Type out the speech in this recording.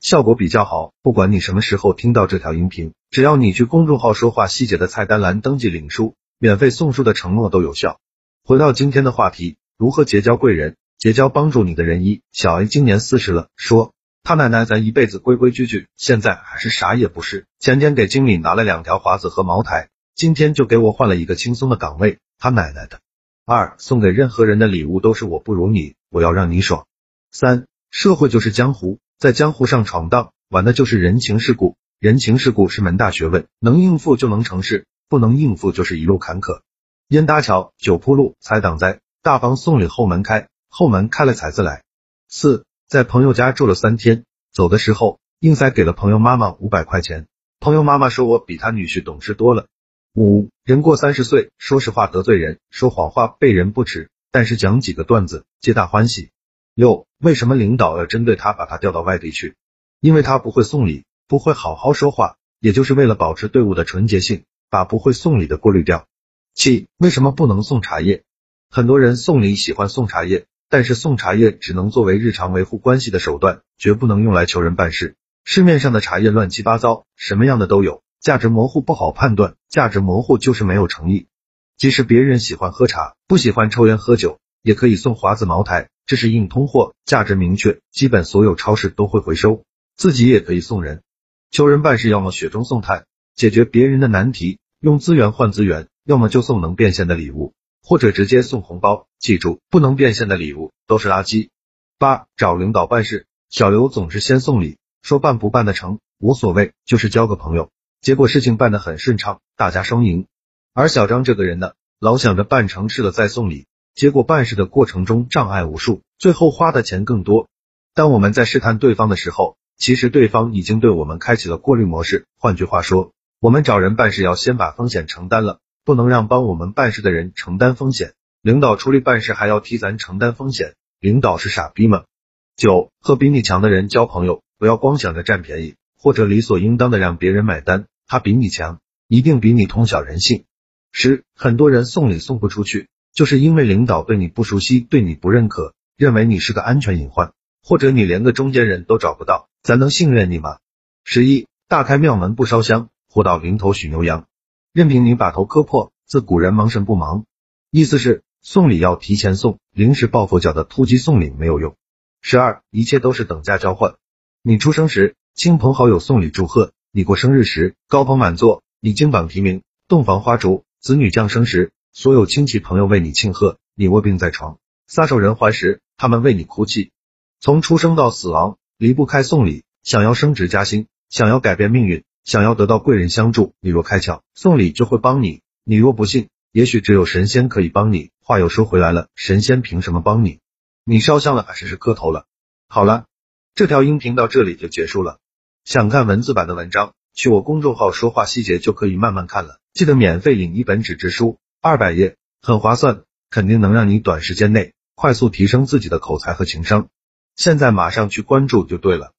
效果比较好，不管你什么时候听到这条音频，只要你去公众号说话细节的菜单栏登记领书，免费送书的承诺都有效。回到今天的话题，如何结交贵人，结交帮助你的人？一小 A 今年四十了，说他奶奶咱一辈子规规矩矩，现在还是啥也不是。前天给经理拿了两条华子和茅台，今天就给我换了一个轻松的岗位。他奶奶的！二送给任何人的礼物都是我不如你，我要让你爽。三社会就是江湖。在江湖上闯荡，玩的就是人情世故。人情世故是门大学问，能应付就能成事，不能应付就是一路坎坷。烟搭桥，酒铺路，财挡灾。大方送礼后门开，后门开了财自来。四，在朋友家住了三天，走的时候硬塞给了朋友妈妈五百块钱。朋友妈妈说我比他女婿懂事多了。五，人过三十岁，说实话得罪人，说谎话被人不耻，但是讲几个段子，皆大欢喜。六，为什么领导要针对他把他调到外地去？因为他不会送礼，不会好好说话，也就是为了保持队伍的纯洁性，把不会送礼的过滤掉。七，为什么不能送茶叶？很多人送礼喜欢送茶叶，但是送茶叶只能作为日常维护关系的手段，绝不能用来求人办事。市面上的茶叶乱七八糟，什么样的都有，价值模糊不好判断，价值模糊就是没有诚意。即使别人喜欢喝茶，不喜欢抽烟喝酒。也可以送华子茅台，这是硬通货，价值明确，基本所有超市都会回收。自己也可以送人，求人办事要么雪中送炭，解决别人的难题，用资源换资源；要么就送能变现的礼物，或者直接送红包。记住，不能变现的礼物都是垃圾。八，找领导办事，小刘总是先送礼，说办不办得成无所谓，就是交个朋友。结果事情办得很顺畅，大家双赢。而小张这个人呢，老想着办成事了再送礼。结果办事的过程中障碍无数，最后花的钱更多。当我们在试探对方的时候，其实对方已经对我们开启了过滤模式。换句话说，我们找人办事要先把风险承担了，不能让帮我们办事的人承担风险。领导出力办事还要替咱承担风险，领导是傻逼吗？九，和比你强的人交朋友，不要光想着占便宜，或者理所应当的让别人买单。他比你强，一定比你通晓人性。十，很多人送礼送不出去。就是因为领导对你不熟悉，对你不认可，认为你是个安全隐患，或者你连个中间人都找不到，咱能信任你吗？十一，大开庙门不烧香，祸到临头许牛羊，任凭你把头磕破。自古人忙神不忙，意思是送礼要提前送，临时抱佛脚的突击送礼没有用。十二，一切都是等价交换。你出生时，亲朋好友送礼祝贺；你过生日时，高朋满座；你金榜题名，洞房花烛；子女降生时。所有亲戚朋友为你庆贺，你卧病在床，撒手人寰时，他们为你哭泣。从出生到死亡，离不开送礼。想要升职加薪，想要改变命运，想要得到贵人相助，你若开窍，送礼就会帮你；你若不信，也许只有神仙可以帮你。话又说回来了，神仙凭什么帮你？你烧香了还是是磕头了？好了，这条音频到这里就结束了。想看文字版的文章，去我公众号说话细节就可以慢慢看了。记得免费领一本纸质书。二百页很划算，肯定能让你短时间内快速提升自己的口才和情商。现在马上去关注就对了。